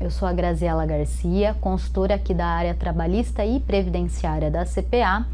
Eu sou a Graziela Garcia, consultora aqui da área trabalhista e previdenciária da CPA,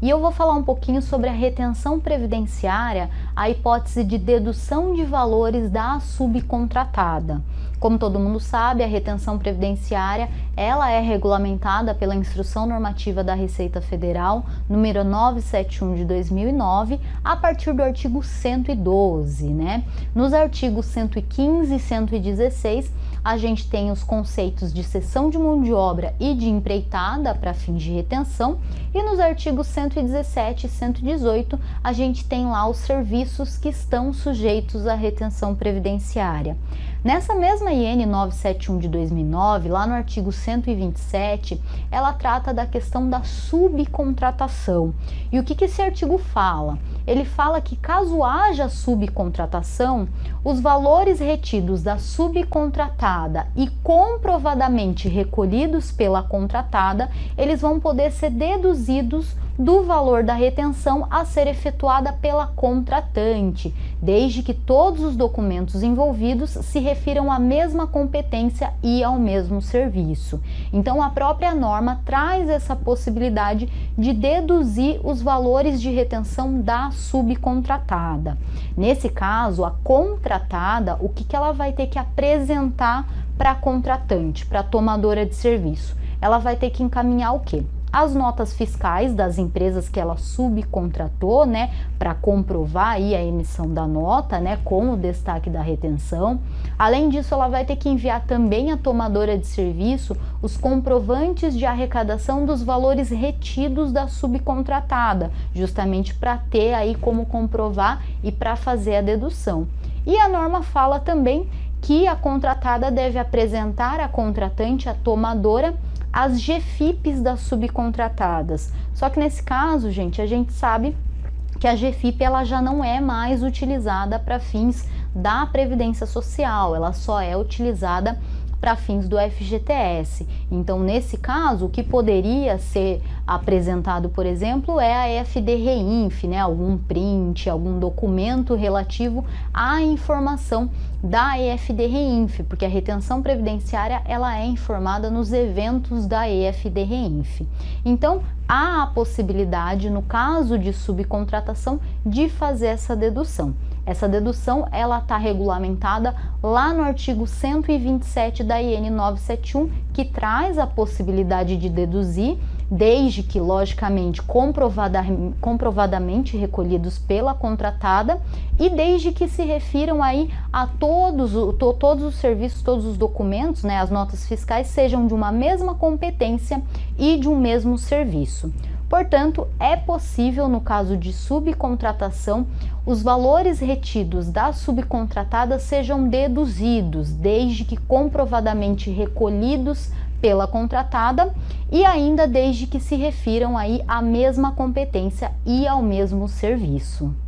e eu vou falar um pouquinho sobre a retenção previdenciária, a hipótese de dedução de valores da subcontratada. Como todo mundo sabe, a retenção previdenciária, ela é regulamentada pela Instrução Normativa da Receita Federal, número 971 de 2009, a partir do artigo 112, né? Nos artigos 115 e 116, a gente tem os conceitos de cessão de mão de obra e de empreitada para fins de retenção, e nos artigos 117 e 118 a gente tem lá os serviços que estão sujeitos à retenção previdenciária. Nessa mesma IN 971 de 2009, lá no artigo 127, ela trata da questão da subcontratação. E o que, que esse artigo fala? Ele fala que caso haja subcontratação, os valores retidos da subcontratada e comprovadamente recolhidos pela contratada, eles vão poder ser deduzidos do valor da retenção a ser efetuada pela contratante, desde que todos os documentos envolvidos se refiram à mesma competência e ao mesmo serviço. Então, a própria norma traz essa possibilidade de deduzir os valores de retenção da subcontratada. Nesse caso, a contratada, o que, que ela vai ter que apresentar para a contratante, para a tomadora de serviço? Ela vai ter que encaminhar o quê? As notas fiscais das empresas que ela subcontratou, né, para comprovar aí a emissão da nota, né, com o destaque da retenção. Além disso, ela vai ter que enviar também à tomadora de serviço os comprovantes de arrecadação dos valores retidos da subcontratada, justamente para ter aí como comprovar e para fazer a dedução. E a norma fala também que a contratada deve apresentar à contratante, a tomadora, as GFIPs das subcontratadas. Só que nesse caso, gente, a gente sabe que a GFIP ela já não é mais utilizada para fins da previdência social, ela só é utilizada para fins do FGTS. Então, nesse caso, o que poderia ser apresentado, por exemplo, é a EFD Reinf, né? algum print, algum documento relativo à informação da EFD Reinf, porque a retenção previdenciária ela é informada nos eventos da EFD Reinf. Então, há a possibilidade, no caso de subcontratação, de fazer essa dedução. Essa dedução ela está regulamentada lá no artigo 127 da IN 971, que traz a possibilidade de deduzir, desde que, logicamente, comprovada, comprovadamente recolhidos pela contratada e desde que se refiram aí a todos, to, todos os serviços, todos os documentos, né, as notas fiscais sejam de uma mesma competência e de um mesmo serviço. Portanto, é possível, no caso de subcontratação, os valores retidos da subcontratada sejam deduzidos, desde que comprovadamente recolhidos pela contratada e ainda desde que se refiram aí à mesma competência e ao mesmo serviço.